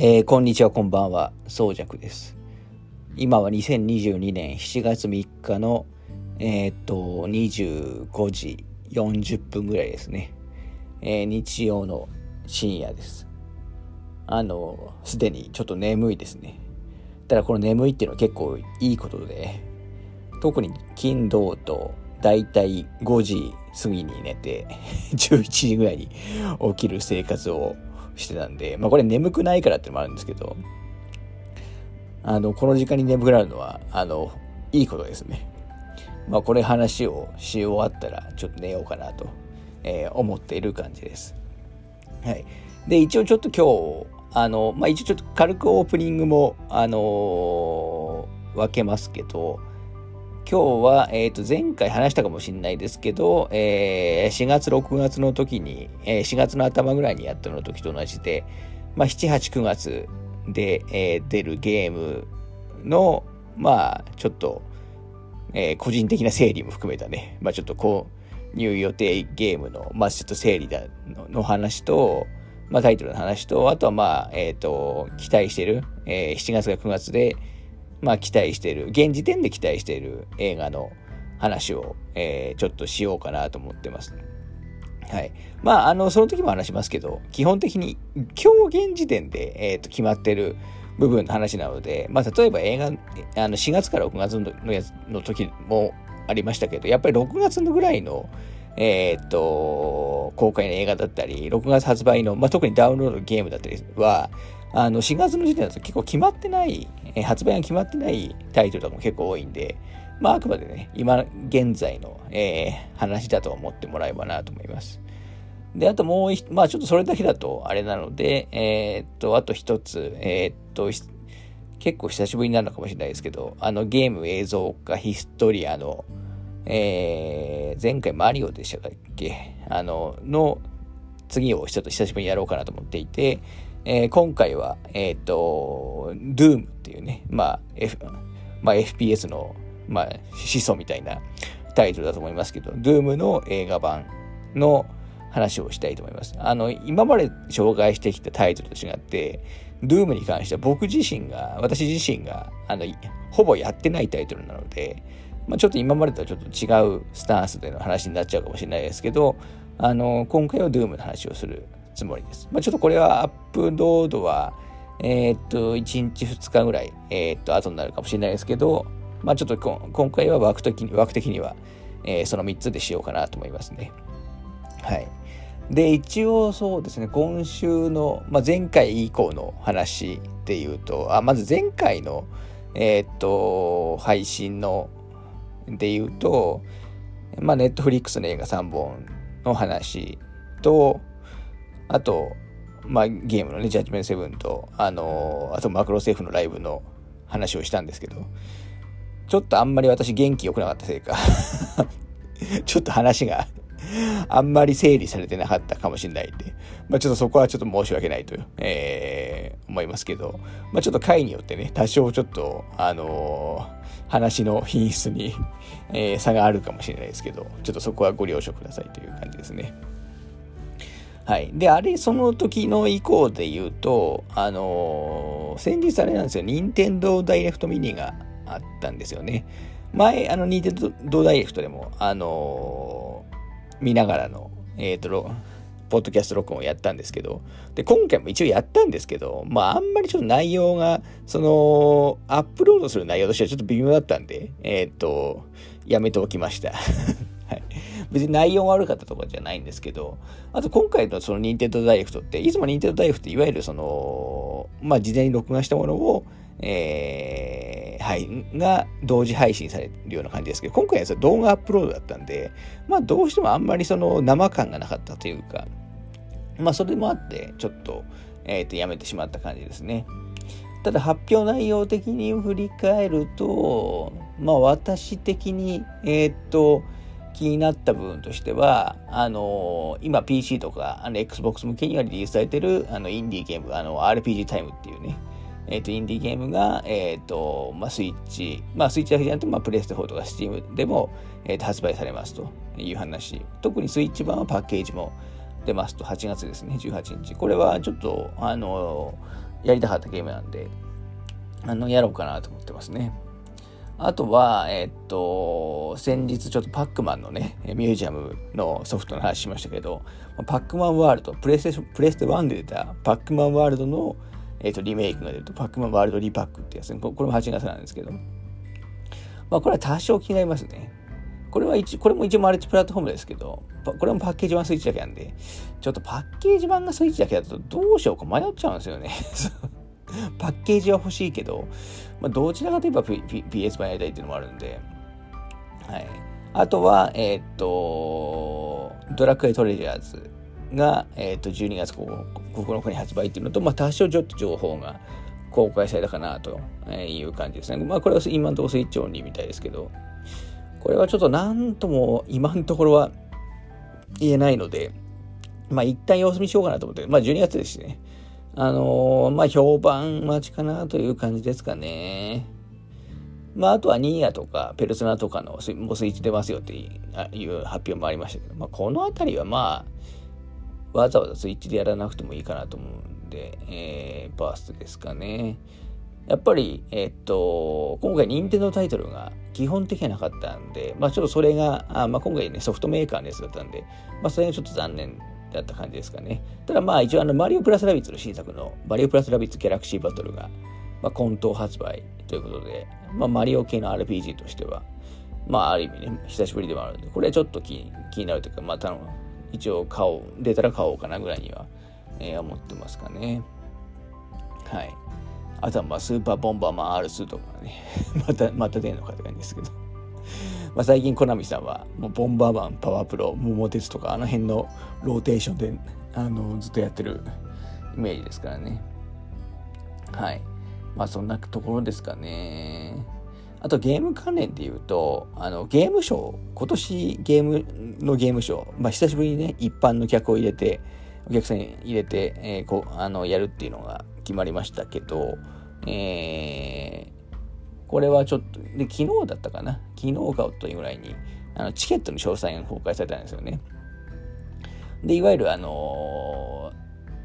えー、こんにちは、こんばんは、そうじゃくです。今は2022年7月3日の、えー、っと、25時40分ぐらいですね。えー、日曜の深夜です。あの、すでにちょっと眠いですね。ただこの眠いっていうのは結構いいことで、特に金土とだいたい5時過ぎに寝て、11時ぐらいに起きる生活をしてたんで、まあこれ眠くないからってのもあるんですけど、あの、この時間に眠くなるのは、あの、いいことですね。まあこれ話をし終わったらちょっと寝ようかなと、えー、思っている感じです。はい。で、一応ちょっと今日、あの、まあ一応ちょっと軽くオープニングも、あのー、分けますけど、今日は、え、ー、と、前回話したかもしれないですけど、えー、4月、6月の時に、えー、4月の頭ぐらいにやったの時と同じで、まあ、7、8、9月で、えー、出るゲームの、まあ、ちょっと、えー、個人的な整理も含めたね、まあ、ちょっとこう、入予定ゲームの、まあ、ちょっと整理だのの話と、まあ、タイトルの話と、あとは、まあ、えっ、ー、と、期待してる、えー、7月か9月で、まあ期待している、現時点で期待している映画の話を、えー、ちょっとしようかなと思ってます。はい。まあ、あの、その時も話しますけど、基本的に今日現時点で、え、ー、と、決まってる部分の話なので、まあ、例えば映画、あの、4月から6月のやつの時もありましたけど、やっぱり6月のぐらいの、え、ー、と、公開の映画だったり、6月発売の、まあ、特にダウンロードゲームだったりは、あの、4月の時点だと結構決まってない、発売が決まってないタイトルとかも結構多いんで、まあ、あくまでね、今現在の、えー、話だと思ってもらえばなと思います。で、あともう、まあちょっとそれだけだとあれなので、えー、っと、あと一つ、えー、っと、結構久しぶりになるのかもしれないですけど、あのゲーム映像化ヒストリアの、えー、前回マリオでしたっけ？あの、の次をちょっと久しぶりにやろうかなと思っていて、えー、今回は、えっ、ー、と、Doom っていうね、まあ、F まあ、FPS の、まあ、始祖みたいなタイトルだと思いますけど、Doom の映画版の話をしたいと思います。あの、今まで紹介してきたタイトルと違って、Doom に関しては僕自身が、私自身が、あの、ほぼやってないタイトルなので、まあ、ちょっと今までとはちょっと違うスタンスでの話になっちゃうかもしれないですけど、あの、今回は Doom の話をするつもりです。まあ、ちょっとこれはアップロードは、えー、っと、1日2日ぐらい、えー、っと、後になるかもしれないですけど、まあ、ちょっと今回は枠的に枠的には、えー、その3つでしようかなと思いますね。はい。で、一応そうですね、今週の、まあ、前回以降の話で言うと、あまず前回の、えー、っと、配信の、で言うと、まあ、ネットフリックスの映画3本の話と、あと、まあ、ゲームのね、ジャッジメント7と、あのー、あとマクロセーフのライブの話をしたんですけど、ちょっとあんまり私元気良くなかったせいか ちょっと話があんまり整理されてなかったかもしれないんで、まあ、ちょっとそこはちょっと申し訳ないと、えー、思いますけど、まあ、ちょっと回によってね、多少ちょっと、あのー、話の品質に、え、差があるかもしれないですけど、ちょっとそこはご了承くださいという感じですね。はい。で、あれ、その時の以降で言うと、あのー、先日あれなんですよ、任天堂ダイレクトミニがあったんですよね。前、あの、任天堂ダイレクトでも、あのー、見ながらの、えっ、ー、と、ポッドキャスト録音をやったんですけど、で、今回も一応やったんですけど、まあ、あんまりちょっと内容が、その、アップロードする内容としてはちょっと微妙だったんで、えっ、と、やめておきました。別に内容が悪かったとかじゃないんですけど、あと今回のその任天堂ダイレクトって、いつも任天堂ダイレクトっていわゆるその、まあ事前に録画したものを、えー、はい、が同時配信されるような感じですけど、今回は動画アップロードだったんで、まあどうしてもあんまりその生感がなかったというか、まあそれもあって、ちょっと、えっ、ー、と、やめてしまった感じですね。ただ発表内容的に振り返ると、まあ私的に、えっ、ー、と、気になった部分としては、あの、今 PC とかあの Xbox 向けにはリリースされてるあのインディーゲーム、あの RPG タイムっていうね、えっ、ー、と、インディーゲームが、えっ、ー、と、まあ、スイッチ、まあ、スイッチだけじゃなくて、まあ、プレステ4とか Steam でも、えー、と発売されますという話。特にスイッチ版はパッケージも出ますと、8月ですね、18日。これはちょっと、あの、やりたかったゲームなんで、あの、やろうかなと思ってますね。あとは、えっと、先日ちょっとパックマンのね、ミュージアムのソフトの話しましたけど、パックマンワールド、プレステプレステ1で出たパックマンワールドの、えっと、リメイクが出ると、パックマンワールドリパックってやつ、ね、これも8月なんですけど、まあ、これは多少気になりますね。これは一、これも一応マルチプラットフォームですけど、これもパッケージ版スイッチだけなんで、ちょっとパッケージ版がスイッチだけだとどうしようか迷っちゃうんですよね。パッケージは欲しいけど、まあ、どちらかといえば PS 版やりたいっていうのもあるんで、はい。あとは、えー、っと、ドラクエトレジャーズが、えー、っと、12月9日に発売っていうのと、まあ、多少ちょっと情報が公開されたかなという感じですね。まあ、これは今のところスイッチオンリーみたいですけど、これはちょっとなんとも今のところは言えないので、まあ一旦様子見しようかなと思って、まあ12月ですしね。あのー、まあ評判待ちかなという感じですかね。まああとはニーヤとかペルソナとかのスもうスイッチ出ますよっていう発表もありましたけど、まあこのあたりはまあ、わざわざスイッチでやらなくてもいいかなと思うんで、えー、バーストですかね。やっぱり、えっと、今回、任天堂タイトルが基本的にはなかったんで、まあ、ちょっとそれが、あまあ、今回ね、ソフトメーカーのやつだったんで、まあ、それがちょっと残念だった感じですかね。ただ、まあ、一応、あの、マリオプラスラビッツの新作の、マリオプラスラビッツギャラクシーバトルが、まあ、混沌発売ということで、まあ、マリオ系の RPG としては、まあ、ある意味ね、久しぶりでもあるんで、これはちょっと気になるというか、また、一応、買おう、出たら買おうかなぐらいには、えー、思ってますかね。はい。あとはまあスーパーボンバーマン R2 とかね、また、また出んのかって感じですけど。まあ最近コナミさんはもうボンバーマン、パワープロ、桃鉄とかあの辺のローテーションであのずっとやってるイメージですからね。はい。まあそんなところですかね。あとゲーム関連で言うと、あのゲームショー、今年ゲームのゲームショー、まあ久しぶりにね、一般の客を入れて、お客さん入れて、えー、こうあのやるっていうのが決まりましたけど、え、これはちょっと、で、昨日だったかな？昨日かというぐらいに、あのチケットの詳細が公開されたんですよね。で、いわゆるあの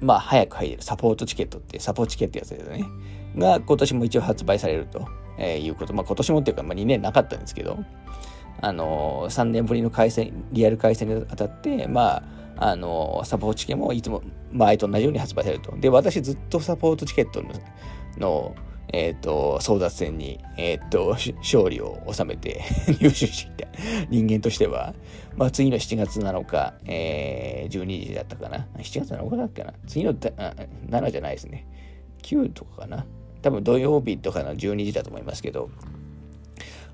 ー、まあ、早く入れるサポートチケットって、サポートチケってやつですね。が、今年も一応発売されると、えー、いうこと。まあ、今年もっていうか、まあ、2年なかったんですけど、あのー、3年ぶりの回線、リアル回線にあたって、まあ、あの、サポートチケットもいつも前と同じように発売されると。で、私ずっとサポートチケットの、のえっ、ー、と、争奪戦に、えっ、ー、と、勝利を収めて 入手してきた人間としては、まあ、次の7月7日、えー、12時だったかな。7月7日だっけな。次の7じゃないですね。9とかかな。多分土曜日とかの12時だと思いますけど、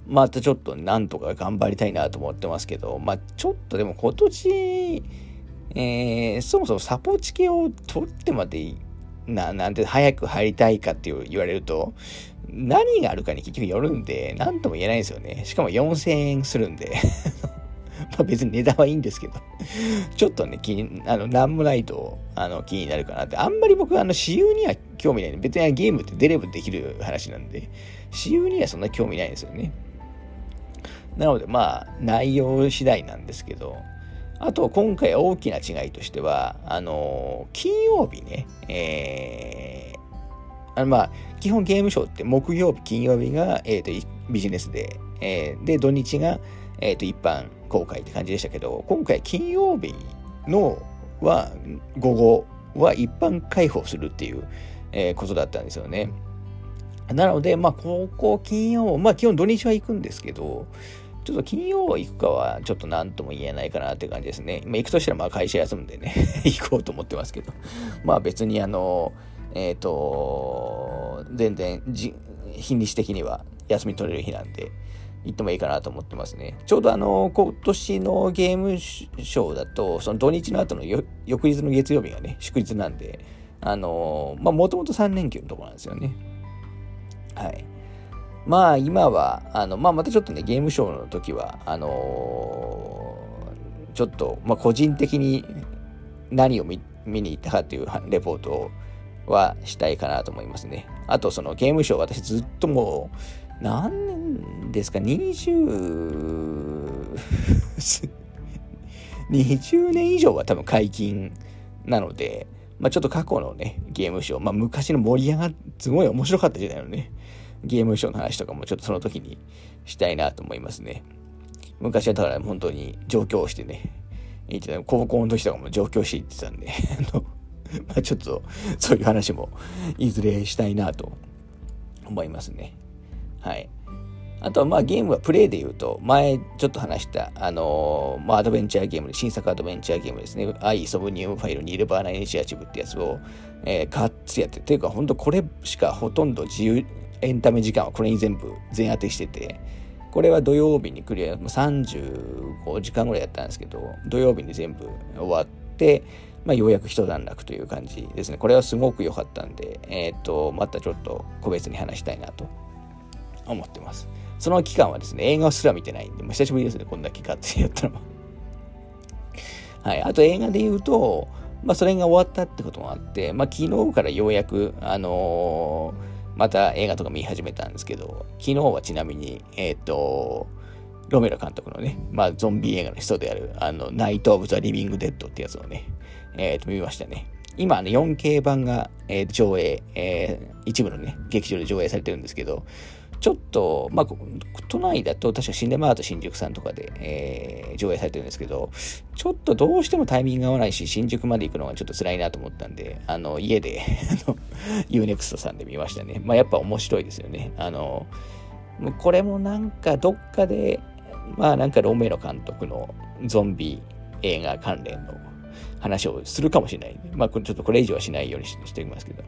またちょっとなんとか頑張りたいなと思ってますけど、まあちょっとでも今年、えー、そもそもサポーチケを取ってまでいな、なんて早く入りたいかって言われると、何があるかに結局よるんで、なんとも言えないんですよね。しかも4000円するんで まあ別に値段はいいんですけどちょっとね、気に、あの、なんもないと、あの、気になるかなって。あんまり僕、あの、私有には興味ない。別にゲームって出ればできる話なんで、私有にはそんな興味ないんですよね。なので、まあ、内容次第なんですけど、あと、今回大きな違いとしては、あの金曜日ね、えー、あの、まあ、基本ゲームショーって木曜日、金曜日が、え、ー、と、ビジネスで、えー、で、土日が、え、ー、と、一般公開って感じでしたけど、今回金曜日のは、午後は一般開放するっていう、えー、ことだったんですよね。なので、まあ、ここ金曜、まあ、基本土日は行くんですけど、ちょっと金曜行くかはちょっと何とも言えないかなって感じですね。まあ、行くとしたらまあ会社休むんでね 行こうと思ってますけど。まあ別にあの、えっ、ー、と、全然日にち的には休み取れる日なんで、行ってもいいかなと思ってますね。ちょうどあの、今年のゲームショーだと、その土日の後の翌日の月曜日がね、祝日なんで、あの、まあもともと3連休のとこなんですよね。はい。まあ今は、あの、まあまたちょっとね、ゲームショーの時は、あのー、ちょっと、まあ個人的に何を見に行ったかっていうレポートはしたいかなと思いますね。あとそのゲームショー私ずっともう、何年ですか、20 20年以上は多分解禁なので、まあ、ちょっと過去のね、ゲームショー、まあ、昔の盛り上がっ、すごい面白かった時代のね、ゲームショーの話とかもちょっとその時にしたいなと思いますね。昔はだから本当に上京してね、て高校の時とかも上京して行ってたんで、あの、まあちょっとそういう話もいずれしたいなと思いますね。はい。あとはまあゲームはプレイで言うと、前ちょっと話した、あのー、まあアドベンチャーゲームで、新作アドベンチャーゲームですね。アイソブニウムファイルニルバーナイニシアチブってやつを、えー、がっつやって、ていうか本当これしかほとんど自由、エンタメ時間はこれに全部全当てしてて、これは土曜日にクリア、35時間ぐらいやったんですけど、土曜日に全部終わって、まあ、ようやく一段落という感じですね。これはすごく良かったんで、えっ、ー、と、またちょっと個別に話したいなと思ってます。その期間はですね、映画すら見てないんで、もう久しぶりですね、こんだけ買ってやったのは。はい。あと映画で言うと、まあ、それが終わったってこともあって、まあ、昨日からようやく、あのーまた映画とか見始めたんですけど、昨日はちなみに、えっ、ー、と、ロメロ監督のね、まあ、ゾンビ映画の人である、あの、ナイト・オブ・ザ・リビング・デッドってやつをね、えっ、ー、と、見ましたね。今、あの、4K 版が、えー、上映、えー、一部のね、劇場で上映されてるんですけど、ちょっと、まあ、都内だと確かシネマート新宿さんとかで、えー、上映されてるんですけど、ちょっとどうしてもタイミング合わないし、新宿まで行くのがちょっと辛いなと思ったんで、あの、家で あの、UNEXT さんで見ましたね。まあ、やっぱ面白いですよね。あの、これもなんかどっかで、まあなんかロメロ監督のゾンビ映画関連の話をするかもしれない。まあちょっとこれ以上はしないようにしておきますけど。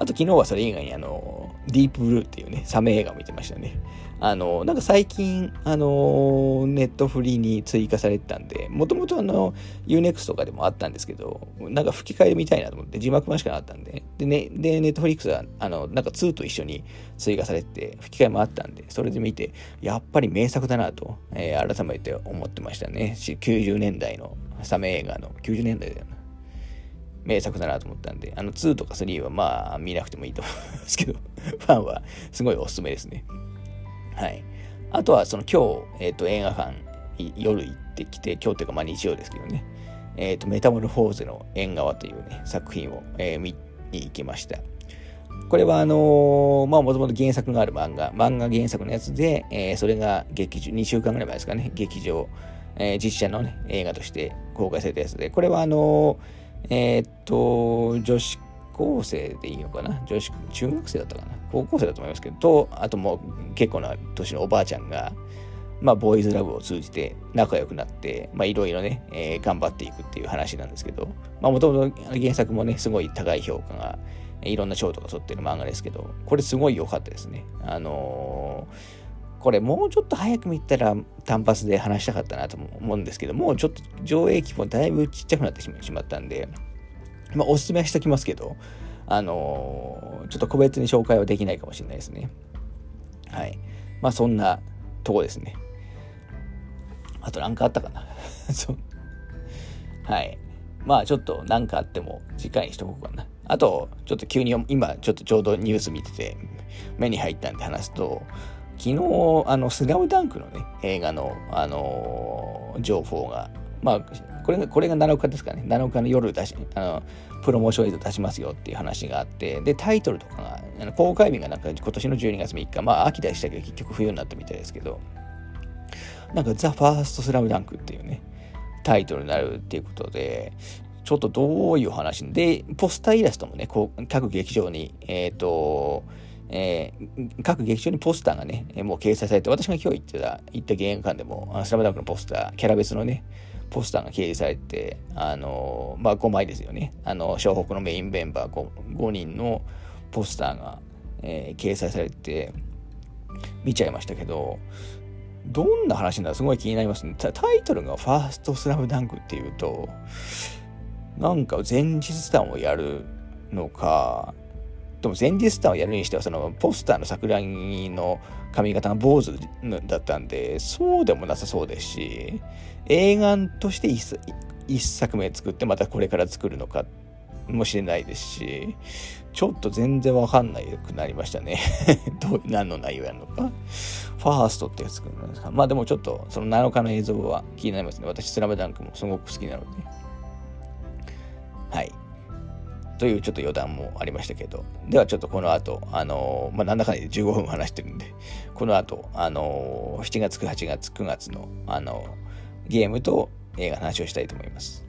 あと昨日はそれ以外にあの、ディープブルーっていうね、サメ映画を見てましたね。あの、なんか最近、あの、ネットフリーに追加されてたんで、もともとあの、UNEXT とかでもあったんですけど、なんか吹き替えみたいなと思って、字幕版しかなかったんで、で、ね、で、ネットフリックスは、あの、なんか2と一緒に追加されて、吹き替えもあったんで、それで見て、やっぱり名作だなと、えー、改めて思ってましたね。90年代のサメ映画の、90年代だよな。名作だなと思ったんで、あの2とか3はまあ見なくてもいいと思いますけど、ファンはすごいおすすめですね。はい。あとはその今日、えっ、ー、と映画館夜行ってきて、今日というかまあ日曜ですけどね、えっ、ー、とメタモルフォーゼの縁側というね、作品を、えー、見に行きました。これはあの、まあもともと原作がある漫画、漫画原作のやつで、えー、それが劇場、2週間ぐらい前ですかね、劇場、えー、実写のね、映画として公開されたやつで、これはあのーえー、っと、女子高生でいいのかな？女子、中学生だったかな？高校生だと思いますけど、と、あともう結構な年のおばあちゃんが、まあ、ボーイズラブを通じて仲良くなって、まあ、いろいろね、えー、頑張っていくっていう話なんですけど、まあ、もともと原作もね、すごい高い評価が、いろんな賞とか取ってる漫画ですけど、これすごい良かったですね。あのーこれもうちょっと早く見たら単発で話したかったなと思うんですけど、もうちょっと上映規模だいぶちっちゃくなってしまったんで、まあおすすめはしときますけど、あのー、ちょっと個別に紹介はできないかもしれないですね。はい。まあそんなとこですね。あと何かあったかな？そう。はい。まあちょっと何かあっても次回にしとこうかな。あと、ちょっと急に今ちょっとちょうどニュース見てて目に入ったんで話すと、昨日、あの、スラムダンクのね、映画の、あのー、情報が、まあ、これが、これが7日ですかね、7日の夜出し、あの、プロモーション映像出しますよっていう話があって、で、タイトルとかが、あの公開日がなんか今年の12月3日、まあ、秋でしたけど、結局冬になったみたいですけど、なんか、ザ・ファースト・スラムダンクっていうね、タイトルになるっていうことで、ちょっとどういう話？で、ポスターイラストもね、こう各劇場に、えっ、ー、と、えー、各劇場にポスターがね、もう掲載されて、私が今日行ってた、行った芸館でも、スラムダンクのポスター、キャラ別のね、ポスターが掲示されて、あのー、まあ、5枚ですよね。あの、湘北のメインメンバー 5, 5人のポスターが、えー、掲載されて、見ちゃいましたけど、どんな話なのすごい気になりますね。タイトルがファーストスラムダンクっていうと、なんか前日談をやるのか、でも前日談をやるにしては、そのポスターの桜木の髪型が坊主だったんで、そうでもなさそうですし、映画として一作目作ってまたこれから作るのか、もしれないですし、ちょっと全然わかんないくなりましたね。どう、何の内容やるのか。ファーストってやつくるんですか。まあでもちょっと、その7日の映像は気になりますね。私、スラムダンクもすごく好きなので。はい。というちょっと余談もありましたけど、ではちょっとこの後、あのー、まあ、なんだかんだで15分話してるんで、この後、あのー、7月、8月、9月の、あのー、ゲームと映画の話をしたいと思います。